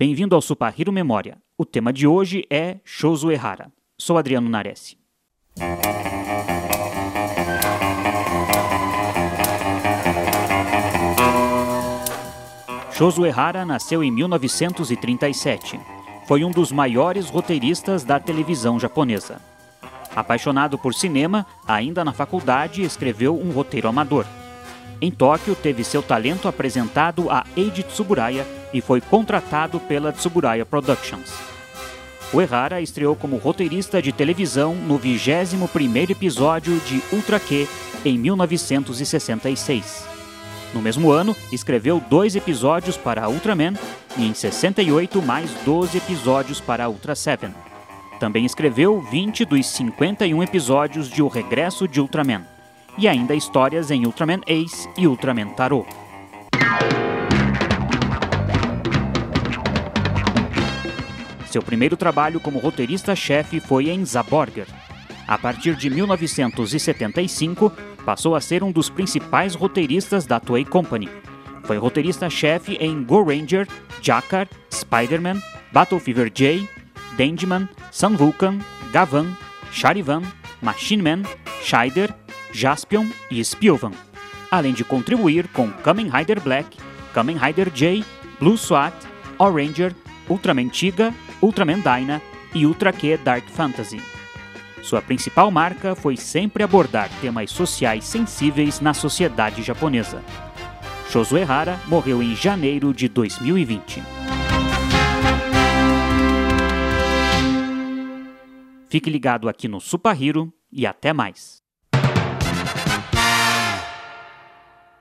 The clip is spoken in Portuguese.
Bem-vindo ao Supahiro Memória. O tema de hoje é Shozo Ehara. Sou Adriano Nares. Shozo Ehara nasceu em 1937. Foi um dos maiores roteiristas da televisão japonesa. Apaixonado por cinema, ainda na faculdade escreveu um roteiro amador. Em Tóquio, teve seu talento apresentado a Eiji Tsuburaya e foi contratado pela Tsuburaya Productions. O Errara estreou como roteirista de televisão no 21º episódio de Ultra Q em 1966. No mesmo ano, escreveu dois episódios para Ultraman e em 68 mais 12 episódios para Ultra Seven. Também escreveu 20 dos 51 episódios de O Regresso de Ultraman e ainda histórias em Ultraman Ace e Ultraman Tarot. Seu primeiro trabalho como roteirista-chefe foi em Zaborger. A partir de 1975, passou a ser um dos principais roteiristas da Toei Company. Foi roteirista-chefe em Go Ranger, Jakar, Spider-Man, Battle Fever J, Dandyman, Sun Vulcan, Gavan, Charivan, Machine Man, Scheider Jaspion e Spilvan, além de contribuir com Kamen Rider Black, Kamen Rider J, Blue SWAT, Oranger, Ultraman Tiga, Ultraman Dyna e Ultra Q Dark Fantasy. Sua principal marca foi sempre abordar temas sociais sensíveis na sociedade japonesa. Shozo Ehara morreu em janeiro de 2020. Fique ligado aqui no Supahiro e até mais.